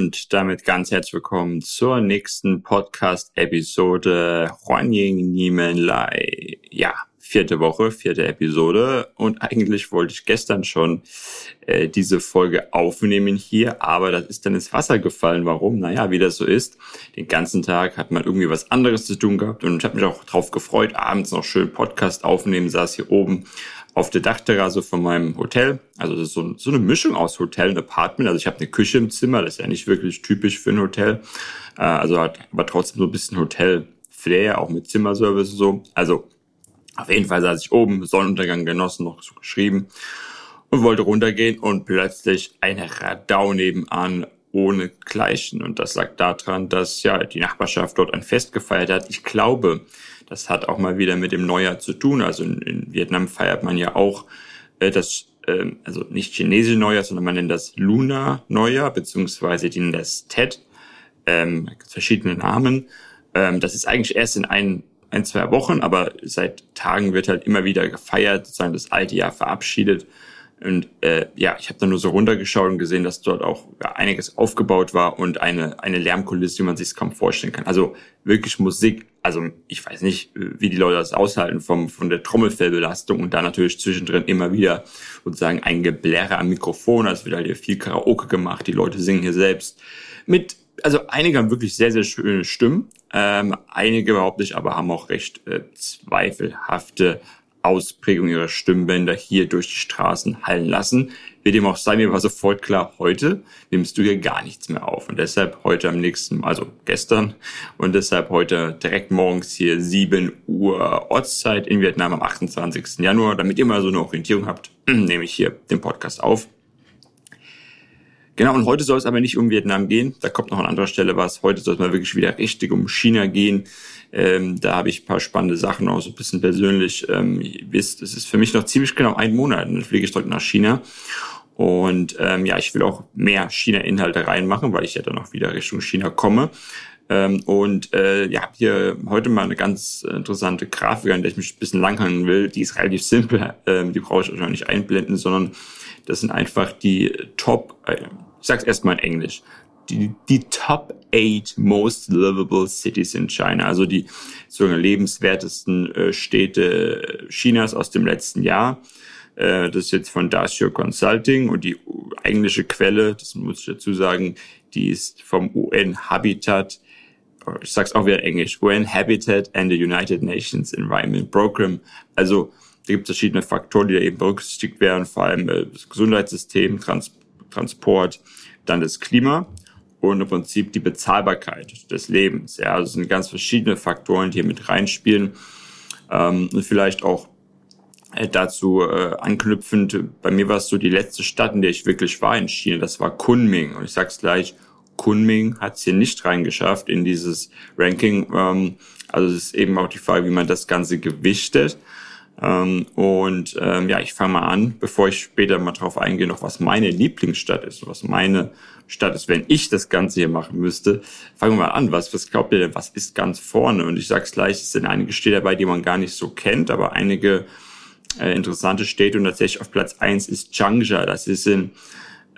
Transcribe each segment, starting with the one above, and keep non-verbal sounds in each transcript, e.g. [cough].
und damit ganz herzlich willkommen zur nächsten Podcast-Episode Huanying Nimenlai. Ja, vierte Woche, vierte Episode und eigentlich wollte ich gestern schon äh, diese Folge aufnehmen hier, aber das ist dann ins Wasser gefallen. Warum? Naja, wie das so ist. Den ganzen Tag hat man irgendwie was anderes zu tun gehabt und ich habe mich auch drauf gefreut, abends noch schön Podcast aufnehmen, saß hier oben auf der Dachterrasse von meinem Hotel. Also so, so eine Mischung aus Hotel und Apartment. Also ich habe eine Küche im Zimmer, das ist ja nicht wirklich typisch für ein Hotel. Äh, also hat aber trotzdem so ein bisschen Hotel-Flair, auch mit Zimmerservice und so. Also auf jeden Fall saß ich oben, Sonnenuntergang genossen, noch so geschrieben und wollte runtergehen und plötzlich eine Radau nebenan ohne Gleichen. Und das lag daran, dass ja die Nachbarschaft dort ein Fest gefeiert hat. Ich glaube, das hat auch mal wieder mit dem Neujahr zu tun. Also in, in Vietnam feiert man ja auch äh, das, äh, also nicht chinesische Neujahr, sondern man nennt das Lunar Neujahr, beziehungsweise die nennen das Tet, ähm, verschiedene Namen. Ähm, das ist eigentlich erst in ein, ein, zwei Wochen, aber seit Tagen wird halt immer wieder gefeiert, sozusagen das alte Jahr verabschiedet. Und äh, ja, ich habe da nur so runtergeschaut und gesehen, dass dort auch ja, einiges aufgebaut war und eine, eine Lärmkulisse, wie man sich kaum vorstellen kann. Also wirklich Musik. Also ich weiß nicht, wie die Leute das aushalten vom, von der Trommelfellbelastung und da natürlich zwischendrin immer wieder sozusagen ein Geblärre am Mikrofon. Also wird halt hier viel Karaoke gemacht. Die Leute singen hier selbst mit also einige haben wirklich sehr, sehr schöne Stimmen. Ähm, einige überhaupt nicht, aber haben auch recht äh, zweifelhafte Ausprägung ihrer Stimmbänder hier durch die Straßen hallen lassen. Wie dem auch sei, mir war sofort klar, heute nimmst du hier gar nichts mehr auf. Und deshalb heute am nächsten, also gestern, und deshalb heute direkt morgens hier 7 Uhr Ortszeit in Vietnam am 28. Januar. Damit ihr mal so eine Orientierung habt, [clears throat] nehme ich hier den Podcast auf. Genau, und heute soll es aber nicht um Vietnam gehen. Da kommt noch an anderer Stelle was. Heute soll es mal wirklich wieder richtig um China gehen. Ähm, da habe ich ein paar spannende Sachen, auch so ein bisschen persönlich. Ähm, ihr wisst, es ist für mich noch ziemlich genau ein Monat. Dann fliege ich direkt nach China. Und ähm, ja, ich will auch mehr China-Inhalte reinmachen, weil ich ja dann auch wieder Richtung China komme. Ähm, und äh, ja, hier heute mal eine ganz interessante Grafik, an der ich mich ein bisschen langhangen will. Die ist relativ simpel, ähm, die brauche ich euch auch nicht einblenden, sondern das sind einfach die Top, äh, ich sag's erstmal in Englisch, die, die Top 8 Most Livable Cities in China, also die sozusagen lebenswertesten äh, Städte Chinas aus dem letzten Jahr. Äh, das ist jetzt von Dasio Consulting und die englische Quelle, das muss ich dazu sagen, die ist vom UN Habitat, ich sag's auch wieder Englisch, UN Habitat and the United Nations Environment Program. Also da gibt es verschiedene Faktoren, die da eben berücksichtigt werden, vor allem äh, das Gesundheitssystem, Trans Transport, dann das Klima und im Prinzip die Bezahlbarkeit des Lebens. Ja, also es sind ganz verschiedene Faktoren, die hier mit reinspielen. Ähm, und vielleicht auch dazu äh, anknüpfend, bei mir war es so die letzte Stadt, in der ich wirklich war in China, das war Kunming. Und ich sag's gleich, Kunming hat es hier nicht reingeschafft in dieses Ranking. Ähm, also es ist eben auch die Frage, wie man das Ganze gewichtet. Ähm, und ähm, ja, ich fange mal an, bevor ich später mal drauf eingehe, noch was meine Lieblingsstadt ist, was meine Stadt ist, wenn ich das Ganze hier machen müsste. Fangen wir mal an, was, was glaubt ihr denn, was ist ganz vorne? Und ich sag's gleich, es sind einige Städte dabei, die man gar nicht so kennt, aber einige äh, interessante Städte und tatsächlich auf Platz eins ist Changsha. Das ist in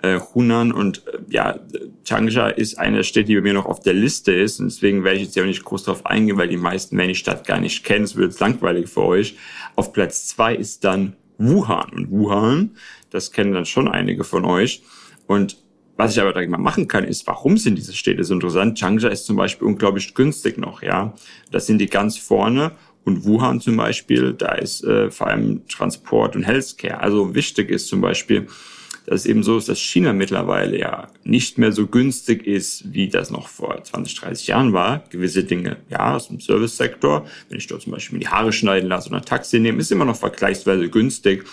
äh, Hunan und äh, ja, Changsha ist eine Stadt, die bei mir noch auf der Liste ist und deswegen werde ich jetzt ja auch nicht groß drauf eingehen, weil die meisten werden die Stadt gar nicht kennen, es wird jetzt langweilig für euch. Auf Platz zwei ist dann Wuhan und Wuhan, das kennen dann schon einige von euch und was ich aber direkt mal machen kann, ist, warum sind diese Städte so interessant? Changsha ist zum Beispiel unglaublich günstig noch, ja. Das sind die ganz vorne und Wuhan zum Beispiel, da ist äh, vor allem Transport und Healthcare. Also wichtig ist zum Beispiel, dass es eben so ist, dass China mittlerweile ja nicht mehr so günstig ist, wie das noch vor 20, 30 Jahren war. Gewisse Dinge, ja, aus dem Service-Sektor, wenn ich dort zum Beispiel die Haare schneiden lasse oder ein Taxi nehme, ist immer noch vergleichsweise günstig.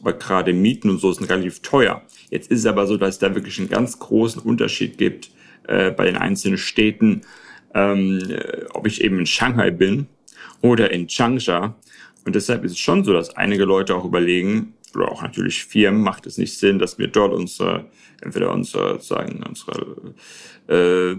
Aber gerade Mieten und so sind relativ teuer. Jetzt ist es aber so, dass es da wirklich einen ganz großen Unterschied gibt äh, bei den einzelnen Städten, ähm, äh, ob ich eben in Shanghai bin oder in Changsha. Und deshalb ist es schon so, dass einige Leute auch überlegen, oder auch natürlich Firmen, macht es nicht Sinn, dass wir dort unsere, entweder unsere, sagen, unsere äh,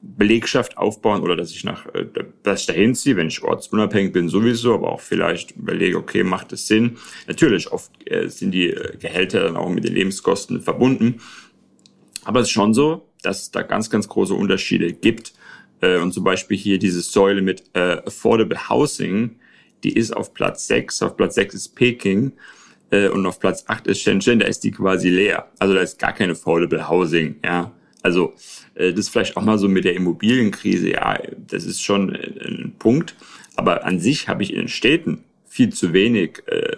Belegschaft aufbauen oder dass ich nach, äh, dass ich dahin ziehe, wenn ich ortsunabhängig bin sowieso, aber auch vielleicht überlege, okay, macht es Sinn? Natürlich, oft äh, sind die äh, Gehälter dann auch mit den Lebenskosten verbunden. Aber es ist schon so, dass es da ganz, ganz große Unterschiede gibt. Äh, und zum Beispiel hier diese Säule mit äh, Affordable Housing, die ist auf Platz 6. Auf Platz 6 ist Peking äh, und auf Platz 8 ist Shenzhen, da ist die quasi leer. Also da ist gar keine Affordable Housing, ja. Also äh, das ist vielleicht auch mal so mit der Immobilienkrise, ja, das ist schon äh, ein Punkt. Aber an sich habe ich in den Städten viel zu wenig äh,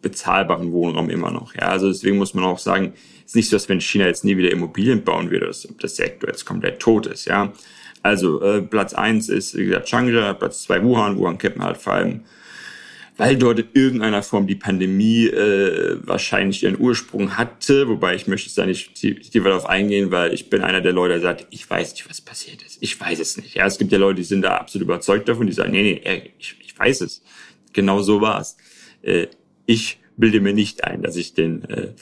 bezahlbaren Wohnraum immer noch. Ja, also deswegen muss man auch sagen, es ist nicht so, dass wenn China jetzt nie wieder Immobilien bauen würde, dass das Sektor jetzt komplett tot ist. Ja, also äh, Platz eins ist wie gesagt Changsha, Platz zwei Wuhan. Wuhan kennt man halt vor allem weil dort in irgendeiner Form die Pandemie äh, wahrscheinlich ihren Ursprung hatte, wobei ich möchte da nicht tiefer darauf eingehen, weil ich bin einer der Leute, der sagt, ich weiß nicht, was passiert ist. Ich weiß es nicht. Ja, es gibt ja Leute, die sind da absolut überzeugt davon, die sagen, nee, nee, ich, ich weiß es. Genau so war's. Äh, ich bilde mir nicht ein, dass ich den äh,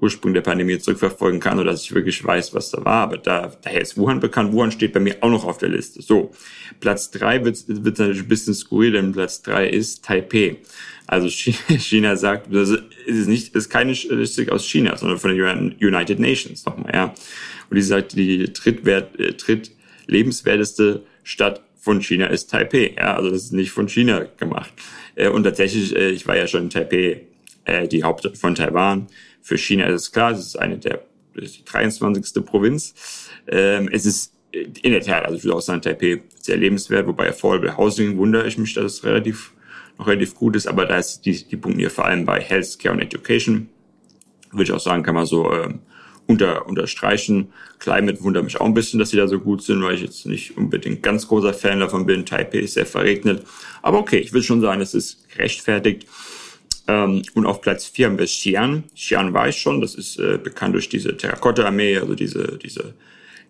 Ursprung der Pandemie zurückverfolgen kann oder dass ich wirklich weiß, was da war. Aber da, daher ist Wuhan bekannt. Wuhan steht bei mir auch noch auf der Liste. So, Platz drei wird, wird natürlich ein bisschen skurril, denn Platz drei ist Taipei. Also [laughs] China sagt, das ist nicht, ist keine Statistik aus China, sondern von den United Nations nochmal, ja. Und die sagt, die drittwert, äh, drittlebenswerteste Stadt von China ist Taipei, ja. Also das ist nicht von China gemacht. Äh, und tatsächlich, äh, ich war ja schon in Taipei, äh, die Hauptstadt von Taiwan für China ist es klar, es ist eine der die 23. Provinz. Ähm, es ist in der Tat, also ich würde auch sagen, Taipei sehr lebenswert, wobei Affordable Housing wundere ich mich, dass es relativ noch relativ gut ist, aber da ist die, die Punkte hier vor allem bei Healthcare und Education. Würde ich auch sagen, kann man so ähm, unter, unterstreichen. Climate wundert mich auch ein bisschen, dass sie da so gut sind, weil ich jetzt nicht unbedingt ganz großer Fan davon bin. Taipei ist sehr verregnet. Aber okay, ich will schon sagen, es ist gerechtfertigt. Ähm, und auf Platz 4 haben wir Xi'an. Xi'an war ich schon, das ist äh, bekannt durch diese Terrakotta-Armee, also diese, diese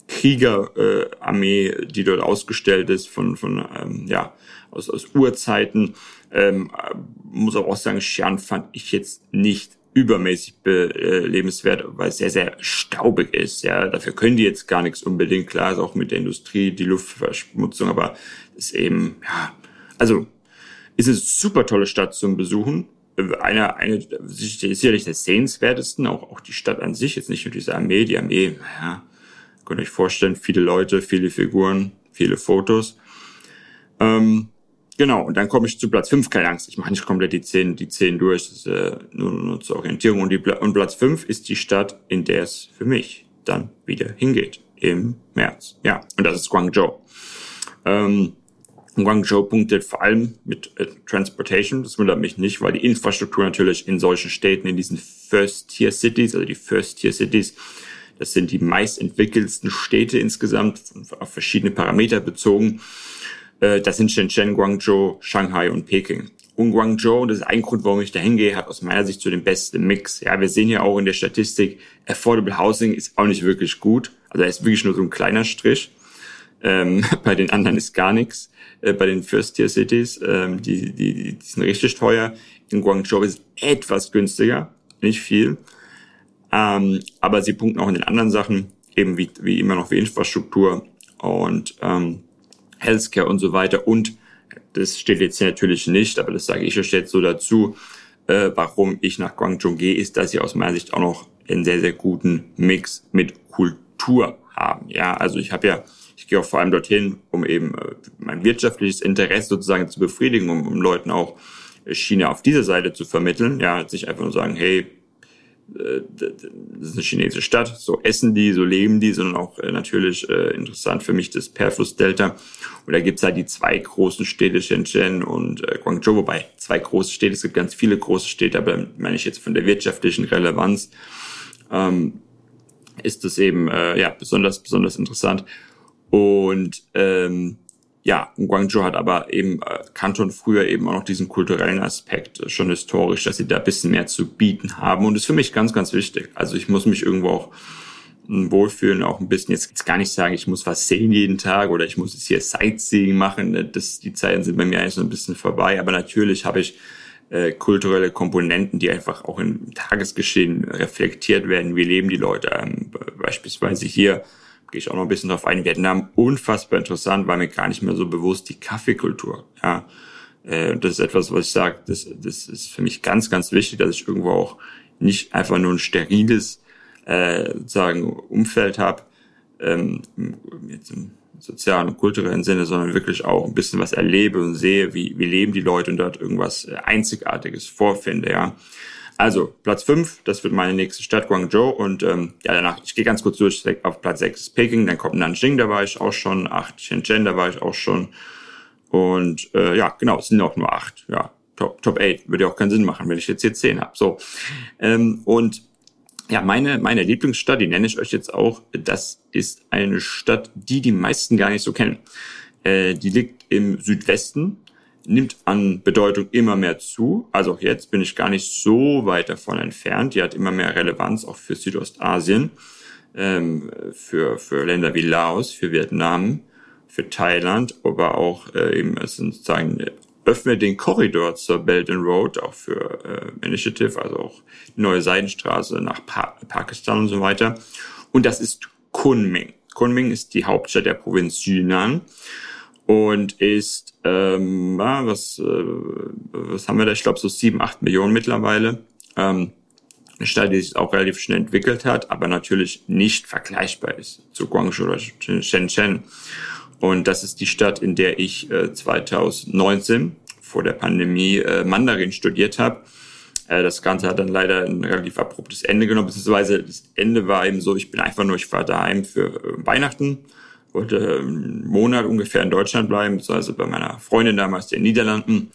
Kriegerarmee, äh, die dort ausgestellt ist von, von ähm, ja, aus, aus Urzeiten. Ähm, muss aber auch sagen, Xi'an fand ich jetzt nicht übermäßig äh, lebenswert, weil es sehr, sehr staubig ist. Ja, dafür können die jetzt gar nichts unbedingt. Klar ist auch mit der Industrie die Luftverschmutzung, aber ist eben, ja, also ist eine super tolle Stadt zum Besuchen einer, eine, sicherlich der sehenswertesten, auch, auch die Stadt an sich, jetzt nicht nur diese Armee, die Armee, naja, könnt ihr euch vorstellen, viele Leute, viele Figuren, viele Fotos. Ähm, genau, und dann komme ich zu Platz 5, keine Angst, ich mache nicht komplett die 10, die 10 durch, das ist äh, nur, nur zur Orientierung. Und, die, und Platz 5 ist die Stadt, in der es für mich dann wieder hingeht, im März. Ja, und das ist Guangzhou. Ähm, Guangzhou punktet vor allem mit äh, Transportation. Das wundert mich nicht, weil die Infrastruktur natürlich in solchen Städten, in diesen First-Tier-Cities, also die First-Tier-Cities, das sind die meist entwickelsten Städte insgesamt, auf verschiedene Parameter bezogen. Äh, das sind Shenzhen, Guangzhou, Shanghai und Peking. Und Guangzhou, das ist ein Grund, warum ich da hingehe, hat aus meiner Sicht so den besten Mix. Ja, wir sehen ja auch in der Statistik, Affordable Housing ist auch nicht wirklich gut. Also er ist wirklich nur so ein kleiner Strich. Ähm, [laughs] bei den anderen ist gar nichts. Äh, bei den First-Tier-Cities, ähm, die, die, die sind richtig teuer. In Guangzhou ist es etwas günstiger, nicht viel. Ähm, aber sie punkten auch in den anderen Sachen, eben wie, wie immer noch wie Infrastruktur und ähm, Healthcare und so weiter. Und das steht jetzt natürlich nicht, aber das sage ich jetzt so dazu, äh, warum ich nach Guangzhou gehe, ist, dass sie aus meiner Sicht auch noch einen sehr, sehr guten Mix mit Kultur haben. Ja, also ich habe ja ich gehe auch vor allem dorthin, um eben äh, mein wirtschaftliches Interesse sozusagen zu befriedigen, um, um Leuten auch äh, China auf dieser Seite zu vermitteln. Ja, sich einfach nur sagen, hey, äh, das ist eine chinesische Stadt, so essen die, so leben die, sondern auch natürlich äh, interessant für mich das Perfluss-Delta. Und da gibt's halt die zwei großen Städte, Shenzhen und äh, Guangzhou, wobei zwei große Städte, es gibt ganz viele große Städte, aber meine ich jetzt von der wirtschaftlichen Relevanz, ähm, ist es eben äh, ja besonders besonders interessant. Und ähm, ja, Guangzhou hat aber eben äh, Kanton früher eben auch noch diesen kulturellen Aspekt äh, schon historisch, dass sie da ein bisschen mehr zu bieten haben und das ist für mich ganz, ganz wichtig. Also ich muss mich irgendwo auch hm, wohlfühlen, auch ein bisschen jetzt, jetzt gar nicht sagen, ich muss was sehen jeden Tag oder ich muss jetzt hier Sightseeing machen. Ne, das, die Zeiten sind bei mir eigentlich so ein bisschen vorbei, aber natürlich habe ich äh, kulturelle Komponenten, die einfach auch im Tagesgeschehen reflektiert werden. Wie leben die Leute? Ähm, beispielsweise hier gehe ich auch noch ein bisschen drauf ein. Vietnam unfassbar interessant, war mir gar nicht mehr so bewusst die Kaffeekultur. Ja, äh, das ist etwas, was ich sage, das, das ist für mich ganz, ganz wichtig, dass ich irgendwo auch nicht einfach nur ein steriles äh, sozusagen Umfeld habe, ähm, jetzt im sozialen und kulturellen Sinne, sondern wirklich auch ein bisschen was erlebe und sehe, wie, wie leben die Leute und dort irgendwas äh, Einzigartiges vorfinde, ja. Also Platz fünf, das wird meine nächste Stadt, Guangzhou. Und ähm, ja, danach, ich gehe ganz kurz durch, auf Platz sechs ist Peking, dann kommt Nanjing, da war ich auch schon, acht Shenzhen, da war ich auch schon. Und äh, ja, genau, es sind auch nur acht. Ja, Top, Top 8. Würde ja auch keinen Sinn machen, wenn ich jetzt hier zehn habe. So. Ähm, und ja, meine, meine Lieblingsstadt, die nenne ich euch jetzt auch, das ist eine Stadt, die die meisten gar nicht so kennen. Äh, die liegt im Südwesten nimmt an Bedeutung immer mehr zu. Also auch jetzt bin ich gar nicht so weit davon entfernt. Die hat immer mehr Relevanz auch für Südostasien, ähm, für, für Länder wie Laos, für Vietnam, für Thailand, aber auch äh, eben sozusagen öffne den Korridor zur Belt and Road, auch für äh, Initiative, also auch die neue Seidenstraße nach pa Pakistan und so weiter. Und das ist Kunming. Kunming ist die Hauptstadt der Provinz Yunnan und ist, ähm, ja, was, äh, was haben wir da? Ich glaube so sieben, acht Millionen mittlerweile. Ähm, eine Stadt, die sich auch relativ schnell entwickelt hat, aber natürlich nicht vergleichbar ist zu Guangzhou oder Shenzhen. Und das ist die Stadt, in der ich äh, 2019 vor der Pandemie äh, Mandarin studiert habe. Äh, das Ganze hat dann leider ein relativ abruptes Ende genommen, beziehungsweise das Ende war eben so, ich bin einfach nur, ich war daheim für äh, Weihnachten wollte einen Monat ungefähr in Deutschland bleiben, beziehungsweise bei meiner Freundin damals in den Niederlanden.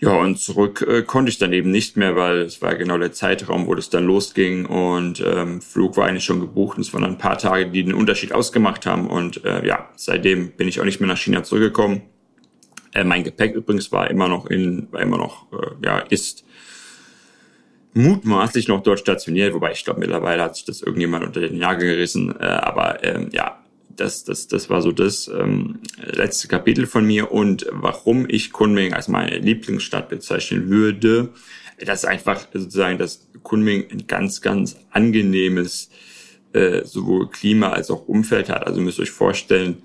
Ja, und zurück äh, konnte ich dann eben nicht mehr, weil es war genau der Zeitraum, wo das dann losging und ähm, Flug war eigentlich schon gebucht und es waren dann ein paar Tage, die den Unterschied ausgemacht haben und äh, ja, seitdem bin ich auch nicht mehr nach China zurückgekommen. Äh, mein Gepäck übrigens war immer noch in, war immer noch, äh, ja, ist mutmaßlich noch dort stationiert, wobei ich glaube mittlerweile hat sich das irgendjemand unter den Nagel gerissen, äh, aber ähm, ja, das, das, das war so das ähm, letzte Kapitel von mir und warum ich Kunming als meine Lieblingsstadt bezeichnen würde. Das ist einfach sozusagen, dass Kunming ein ganz, ganz angenehmes äh, sowohl Klima als auch Umfeld hat. Also müsst ihr euch vorstellen,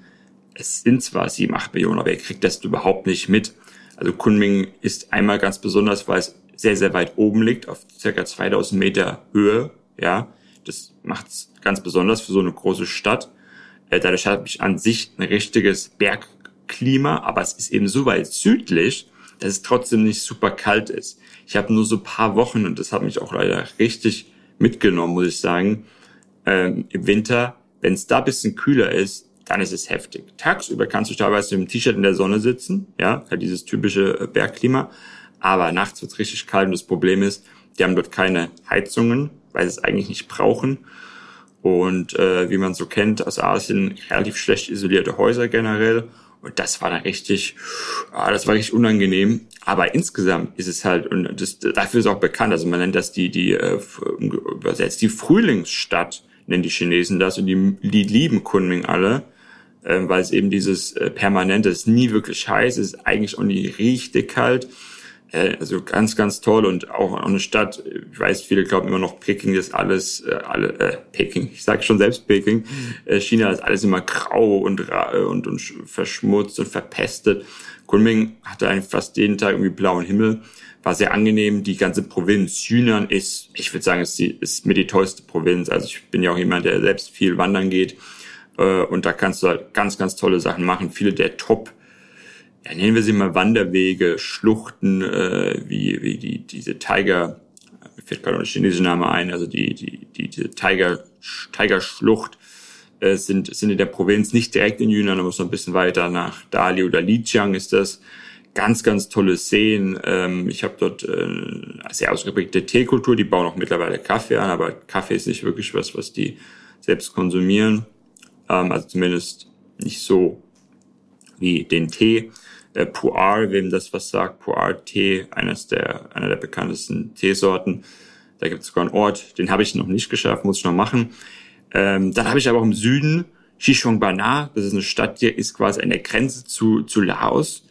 es sind zwar sieben, acht Millionen, aber ihr kriegt das überhaupt nicht mit. Also Kunming ist einmal ganz besonders, weil es sehr, sehr weit oben liegt, auf circa 2000 Meter Höhe. Ja, das macht es ganz besonders für so eine große Stadt. Äh, dadurch habe ich an sich ein richtiges Bergklima, aber es ist eben so weit südlich, dass es trotzdem nicht super kalt ist. Ich habe nur so paar Wochen und das hat mich auch leider richtig mitgenommen, muss ich sagen. Ähm, Im Winter, wenn es da bisschen kühler ist, dann ist es heftig. Tagsüber kannst du teilweise mit dem T-Shirt in der Sonne sitzen, ja, halt dieses typische äh, Bergklima. Aber nachts wird's richtig kalt und das Problem ist, die haben dort keine Heizungen, weil sie es eigentlich nicht brauchen. Und äh, wie man so kennt aus Asien, relativ schlecht isolierte Häuser generell. Und das war dann richtig, ah, das war richtig unangenehm. Aber insgesamt ist es halt, und das, dafür ist auch bekannt, also man nennt das die, die äh, übersetzt, die Frühlingsstadt, nennen die Chinesen das. Und die, die lieben Kunming alle, äh, weil es eben dieses äh, permanente, es ist nie wirklich heiß, es ist eigentlich auch nie richtig kalt. Also ganz, ganz toll und auch, auch eine Stadt, ich weiß, viele glauben immer noch, Peking ist alles, äh, alle, äh, Peking, ich sage schon selbst Peking, äh, China ist alles immer grau und, äh, und, und verschmutzt und verpestet. Kunming hatte eigentlich fast jeden Tag irgendwie blauen Himmel, war sehr angenehm. Die ganze Provinz Yunnan ist, ich würde sagen, ist, die, ist mir die tollste Provinz. Also ich bin ja auch jemand, der selbst viel wandern geht äh, und da kannst du halt ganz, ganz tolle Sachen machen. Viele der Top- ja, nennen wir sie mal Wanderwege, Schluchten, äh, wie, wie die, diese Tiger, mir fällt gerade der chinesische Name ein, also die, die, die, diese Tiger, Tiger-Schlucht, äh, sind, sind in der Provinz nicht direkt in Yunnan, aber so ein bisschen weiter nach Dali oder Lijiang ist das. Ganz, ganz tolle Seen. Ähm, ich habe dort äh, sehr ausgeprägte Teekultur, die bauen auch mittlerweile Kaffee an, aber Kaffee ist nicht wirklich was, was die selbst konsumieren. Ähm, also zumindest nicht so wie den Tee äh, Pu'er, wem das was sagt, Pu'er-Tee, eines der, einer der bekanntesten Teesorten. Da gibt es sogar einen Ort, den habe ich noch nicht geschafft, muss ich noch machen. Ähm, dann habe ich aber auch im Süden Xishongbana, das ist eine Stadt, die ist quasi an der Grenze zu, zu Laos.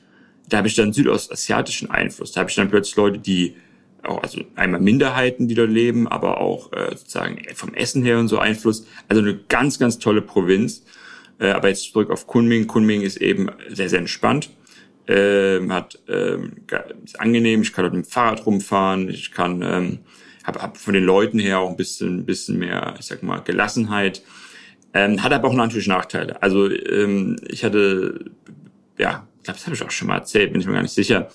Da habe ich dann südostasiatischen Einfluss. Da habe ich dann plötzlich Leute, die auch, also einmal Minderheiten, die dort leben, aber auch äh, sozusagen vom Essen her und so Einfluss. Also eine ganz, ganz tolle Provinz. Äh, aber jetzt zurück auf Kunming. Kunming ist eben sehr, sehr entspannt ähm, hat ähm, ist angenehm. Ich kann mit dem Fahrrad rumfahren. Ich kann ähm, habe hab von den Leuten her auch ein bisschen bisschen mehr, ich sag mal Gelassenheit. Ähm, hat aber auch natürlich Nachteile. Also ähm, ich hatte, ja, ich glaube, das habe ich auch schon mal erzählt, bin ich mir gar nicht sicher.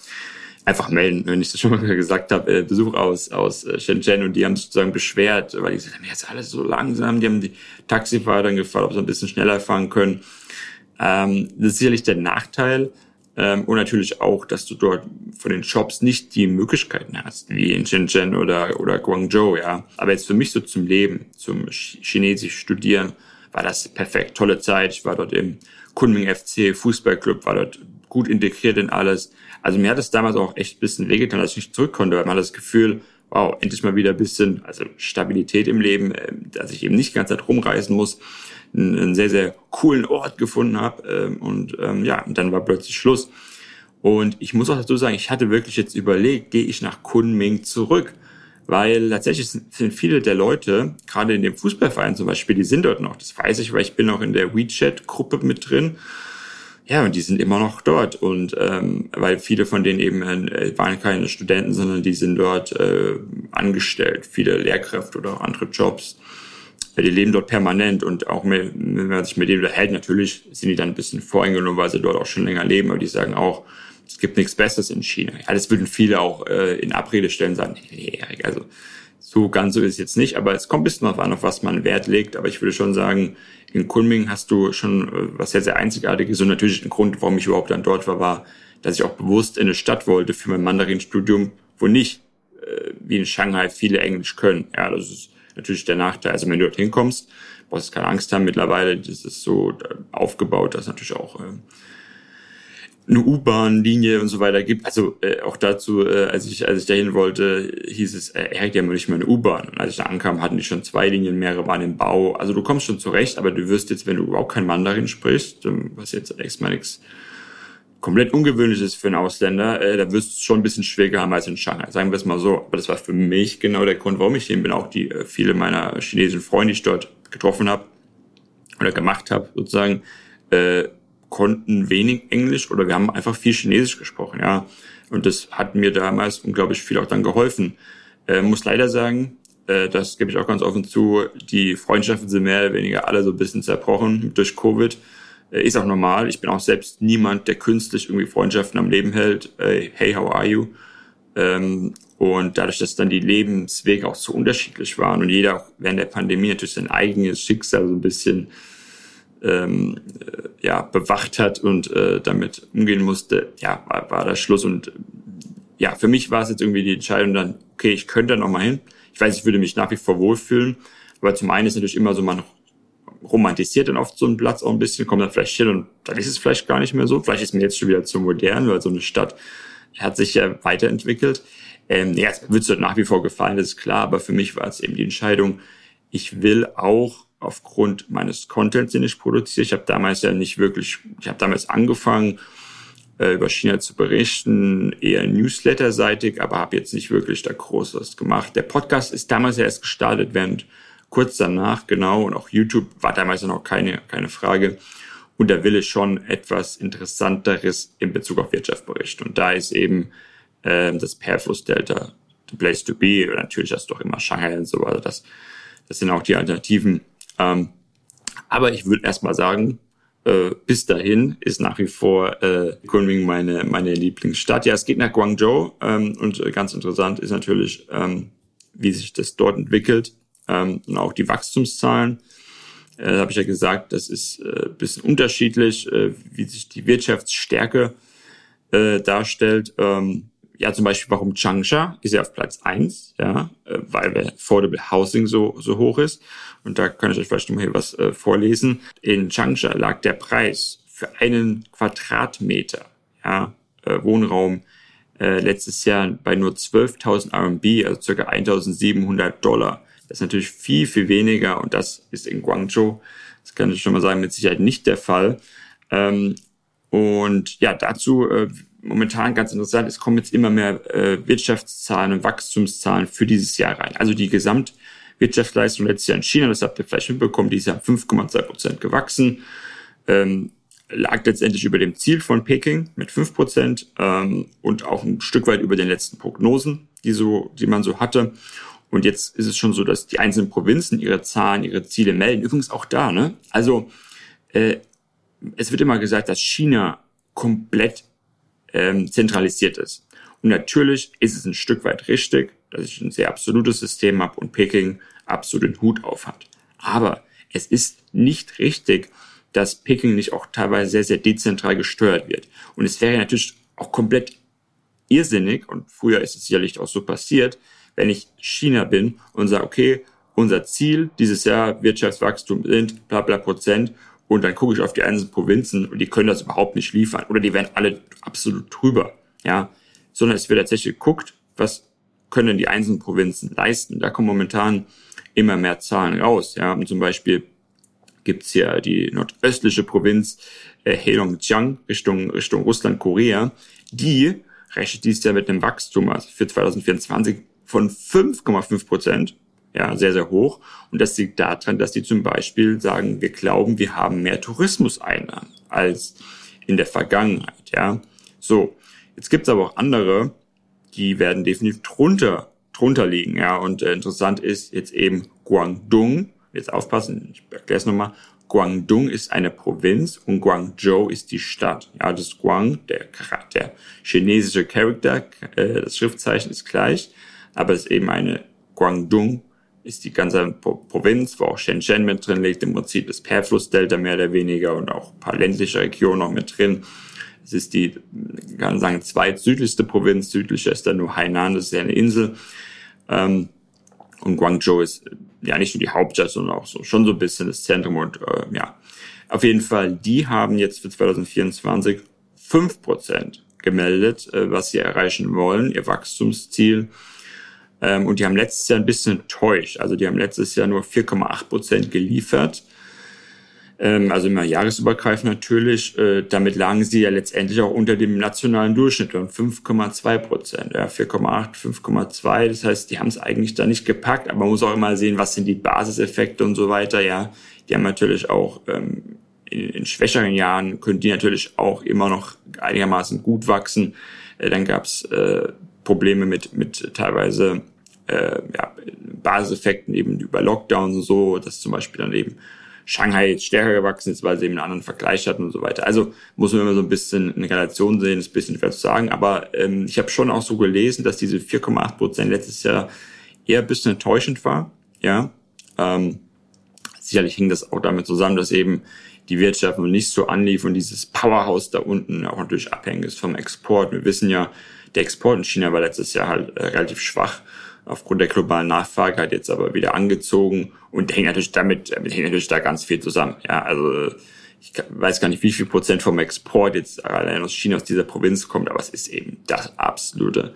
Einfach melden, wenn ich das schon mal [laughs] gesagt habe, äh, Besuch aus, aus äh, Shenzhen und die haben sozusagen beschwert, weil die gesagt haben, jetzt alles so langsam, die haben die Taxifahrer dann gefragt, ob sie ein bisschen schneller fahren können. Ähm, das ist sicherlich der Nachteil. Ähm, und natürlich auch, dass du dort von den Shops nicht die Möglichkeiten hast, wie in Shenzhen oder, oder Guangzhou, ja. Aber jetzt für mich so zum Leben, zum Chinesisch studieren, war das perfekt. Tolle Zeit. Ich war dort im Kunming FC Fußballclub, war dort gut integriert in alles. Also mir hat es damals auch echt ein bisschen wehgetan, als ich nicht zurück konnte, weil man hat das Gefühl, wow, endlich mal wieder ein bisschen, also Stabilität im Leben, äh, dass ich eben nicht die ganze Zeit rumreisen muss einen, sehr, sehr coolen Ort gefunden habe. Ähm, und ähm, ja, und dann war plötzlich Schluss. Und ich muss auch dazu sagen, ich hatte wirklich jetzt überlegt, gehe ich nach Kunming zurück? Weil tatsächlich sind viele der Leute, gerade in dem Fußballverein zum Beispiel, die sind dort noch. Das weiß ich, weil ich bin auch in der WeChat-Gruppe mit drin. Ja, und die sind immer noch dort. Und ähm, weil viele von denen eben äh, waren keine Studenten, sondern die sind dort äh, angestellt, viele Lehrkräfte oder auch andere Jobs die leben dort permanent und auch mit, wenn man sich mit denen unterhält, natürlich sind die dann ein bisschen voreingenommen, weil sie dort auch schon länger leben, aber die sagen auch, es gibt nichts Besseres in China. Ja, das würden viele auch äh, in Abrede stellen sagen, nee, Erik, also so ganz so ist es jetzt nicht, aber es kommt ein bisschen darauf an, auf was man Wert legt. Aber ich würde schon sagen, in Kunming hast du schon äh, was sehr, sehr Einzigartiges und natürlich ein Grund, warum ich überhaupt dann dort war, war, dass ich auch bewusst in eine Stadt wollte für mein Mandarin-Studium, wo nicht äh, wie in Shanghai viele Englisch können. Ja, das ist natürlich der Nachteil. Also wenn du dort hinkommst, brauchst du keine Angst haben. Mittlerweile ist so äh, aufgebaut, dass natürlich auch äh, eine U-Bahn-Linie und so weiter gibt. Also äh, auch dazu, äh, als ich als ich dahin wollte, hieß es, äh, er hat ja nicht mal eine U-Bahn. Und als ich da ankam, hatten die schon zwei Linien, mehrere waren im Bau. Also du kommst schon zurecht, aber du wirst jetzt, wenn du überhaupt kein Mandarin sprichst, ähm, was jetzt erstmal nichts komplett ungewöhnlich ist für einen Ausländer, äh, da wirst du schon ein bisschen schwieriger haben als in Shanghai. Sagen wir es mal so. Aber das war für mich genau der Grund, warum ich hier bin. Auch die äh, viele meiner chinesischen Freunde, die ich dort getroffen habe oder gemacht habe, sozusagen, äh, konnten wenig Englisch oder wir haben einfach viel Chinesisch gesprochen, ja. Und das hat mir damals unglaublich viel auch dann geholfen. Äh, muss leider sagen, äh, das gebe ich auch ganz offen zu, die Freundschaften sind mehr oder weniger alle so ein bisschen zerbrochen durch Covid. Äh, ist auch normal. Ich bin auch selbst niemand, der künstlich irgendwie Freundschaften am Leben hält. Äh, hey, how are you? Ähm, und dadurch, dass dann die Lebenswege auch so unterschiedlich waren und jeder auch während der Pandemie natürlich sein eigenes Schicksal so ein bisschen ähm, äh, ja, bewacht hat und äh, damit umgehen musste, ja, war, war das Schluss. Und ja, für mich war es jetzt irgendwie die Entscheidung dann, okay, ich könnte da nochmal hin. Ich weiß, ich würde mich nach wie vor wohlfühlen. Aber zum einen ist natürlich immer so, man romantisiert dann oft so einen Platz auch ein bisschen, kommt dann vielleicht hin und dann ist es vielleicht gar nicht mehr so. Vielleicht ist mir jetzt schon wieder zu modern, weil so eine Stadt hat sich ja weiterentwickelt. Ähm, ja, es wird es nach wie vor gefallen, das ist klar, aber für mich war es eben die Entscheidung, ich will auch aufgrund meines Contents, den ich produziere, ich habe damals ja nicht wirklich, ich habe damals angefangen, äh, über China zu berichten, eher Newsletter-seitig, aber habe jetzt nicht wirklich da groß was gemacht. Der Podcast ist damals ja erst gestartet, während kurz danach, genau, und auch YouTube war damals noch keine, keine Frage. Und da will ich schon etwas Interessanteres in Bezug auf Wirtschaft berichten. Und da ist eben äh, das Perfluss-Delta the place to be. Und natürlich hast du auch immer Shanghai und so weiter. Das, das sind auch die Alternativen. Ähm, aber ich würde erstmal sagen, äh, bis dahin ist nach wie vor äh, Kunming meine, meine Lieblingsstadt. Ja, es geht nach Guangzhou ähm, und ganz interessant ist natürlich, ähm, wie sich das dort entwickelt ähm, und auch die Wachstumszahlen. Äh, habe ich ja gesagt, das ist äh, bisschen unterschiedlich, äh, wie sich die Wirtschaftsstärke äh, darstellt. Ähm, ja, zum Beispiel, warum Changsha ist ja auf Platz eins, ja, äh, weil der Affordable Housing so, so hoch ist. Und da kann ich euch vielleicht noch mal hier was äh, vorlesen. In Changsha lag der Preis für einen Quadratmeter, ja, äh, Wohnraum äh, letztes Jahr bei nur 12.000 RMB, also circa 1.700 Dollar. Das ist natürlich viel, viel weniger und das ist in Guangzhou, das kann ich schon mal sagen, mit Sicherheit nicht der Fall. Ähm, und ja, dazu äh, momentan ganz interessant, es kommen jetzt immer mehr äh, Wirtschaftszahlen und Wachstumszahlen für dieses Jahr rein. Also die Gesamtwirtschaftsleistung letztes Jahr in China, das habt ihr vielleicht mitbekommen, dieses Jahr 5,2 Prozent gewachsen. Ähm, lag letztendlich über dem Ziel von Peking mit 5 Prozent ähm, und auch ein Stück weit über den letzten Prognosen, die, so, die man so hatte. Und jetzt ist es schon so, dass die einzelnen Provinzen ihre Zahlen, ihre Ziele melden. Übrigens auch da, ne? Also äh, es wird immer gesagt, dass China komplett ähm, zentralisiert ist. Und natürlich ist es ein Stück weit richtig, dass ich ein sehr absolutes System habe und Peking absolut den Hut auf hat. Aber es ist nicht richtig, dass Peking nicht auch teilweise sehr, sehr dezentral gesteuert wird. Und es wäre natürlich auch komplett irrsinnig, und früher ist es sicherlich auch so passiert, wenn ich China bin und sage, okay, unser Ziel dieses Jahr Wirtschaftswachstum sind bla bla Prozent und dann gucke ich auf die einzelnen Provinzen und die können das überhaupt nicht liefern oder die werden alle absolut drüber, ja, sondern es wird tatsächlich geguckt, was können die einzelnen Provinzen leisten. Da kommen momentan immer mehr Zahlen raus, ja, und zum Beispiel gibt's hier die nordöstliche Provinz äh, Heilongjiang Richtung, Richtung Russland, Korea, die rechnet dies Jahr mit einem Wachstum also für 2024 von 5,5 Prozent ja, sehr, sehr hoch. Und das liegt daran, dass die zum Beispiel sagen, wir glauben, wir haben mehr Tourismuseinnahmen als in der Vergangenheit, ja. So. Jetzt gibt es aber auch andere, die werden definitiv drunter, drunter liegen, ja. Und äh, interessant ist jetzt eben Guangdong. Jetzt aufpassen, ich erkläre es nochmal. Guangdong ist eine Provinz und Guangzhou ist die Stadt. Ja, das Guang, der, der chinesische Charakter, äh, das Schriftzeichen ist gleich, aber es ist eben eine Guangdong ist die ganze Provinz, wo auch Shenzhen mit drin liegt, im Prinzip das Perflussdelta mehr oder weniger und auch ein paar ländliche Regionen noch mit drin. Es ist die, kann man sagen, zweitsüdlichste Provinz. Südlicher ist dann nur Hainan, das ist ja eine Insel. Ähm, und Guangzhou ist ja nicht nur die Hauptstadt, sondern auch so schon so ein bisschen das Zentrum. Und äh, ja, auf jeden Fall, die haben jetzt für 2024 fünf Prozent gemeldet, äh, was sie erreichen wollen, ihr Wachstumsziel. Ähm, und die haben letztes Jahr ein bisschen enttäuscht. Also die haben letztes Jahr nur 4,8 Prozent geliefert. Ähm, also immer jahresübergreifend natürlich. Äh, damit lagen sie ja letztendlich auch unter dem nationalen Durchschnitt von 5,2 Prozent. Ja, 4,8, 5,2. Das heißt, die haben es eigentlich da nicht gepackt. Aber man muss auch immer sehen, was sind die Basiseffekte und so weiter. Ja, die haben natürlich auch ähm, in, schwächeren Jahren können die natürlich auch immer noch einigermaßen gut wachsen. Äh, dann gab's äh, Probleme mit, mit teilweise äh, ja, Basiseffekten eben über Lockdowns und so, dass zum Beispiel dann eben Shanghai jetzt stärker gewachsen ist, weil sie eben einen anderen Vergleich hatten und so weiter. Also muss man immer so ein bisschen eine Relation sehen, ist ein bisschen schwer zu sagen. Aber ähm, ich habe schon auch so gelesen, dass diese 4,8 Prozent letztes Jahr eher ein bisschen enttäuschend war. Ja, ähm, sicherlich hing das auch damit zusammen, dass eben die Wirtschaft nicht so anlief und dieses Powerhouse da unten auch natürlich abhängig ist vom Export. Wir wissen ja, der Export in China war letztes Jahr halt äh, relativ schwach aufgrund der globalen Nachfrage, hat jetzt aber wieder angezogen und hängt natürlich damit, damit hängt natürlich da ganz viel zusammen. Ja, also ich weiß gar nicht, wie viel Prozent vom Export jetzt allein aus China, aus dieser Provinz kommt, aber es ist eben das absolute,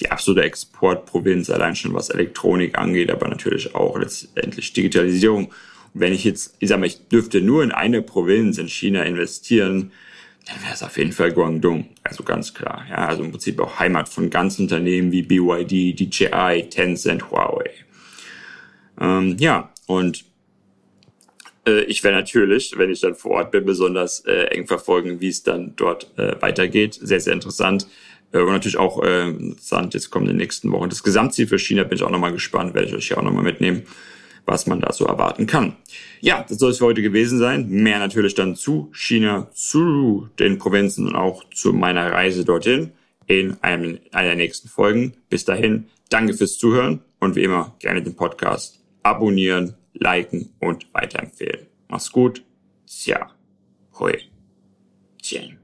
die absolute Exportprovinz, allein schon was Elektronik angeht, aber natürlich auch letztendlich Digitalisierung. Und wenn ich jetzt, ich sag mal, ich dürfte nur in eine Provinz in China investieren, dann wäre es auf jeden Fall Guangdong. Also ganz klar. Ja, also im Prinzip auch Heimat von ganzen Unternehmen wie BYD, DJI, Tencent, Huawei. Ähm, ja, und äh, ich werde natürlich, wenn ich dann vor Ort bin, besonders äh, eng verfolgen, wie es dann dort äh, weitergeht. Sehr, sehr interessant. Äh, und natürlich auch äh, interessant, jetzt kommen in den nächsten Wochen das Gesamtziel für China, bin ich auch nochmal gespannt, werde ich euch ja auch nochmal mitnehmen was man da so erwarten kann. Ja, das soll es für heute gewesen sein. Mehr natürlich dann zu China, zu den Provinzen und auch zu meiner Reise dorthin in einem, einer der nächsten Folgen. Bis dahin, danke fürs Zuhören und wie immer gerne den Podcast abonnieren, liken und weiterempfehlen. Mach's gut. Tja. Hui. Tien.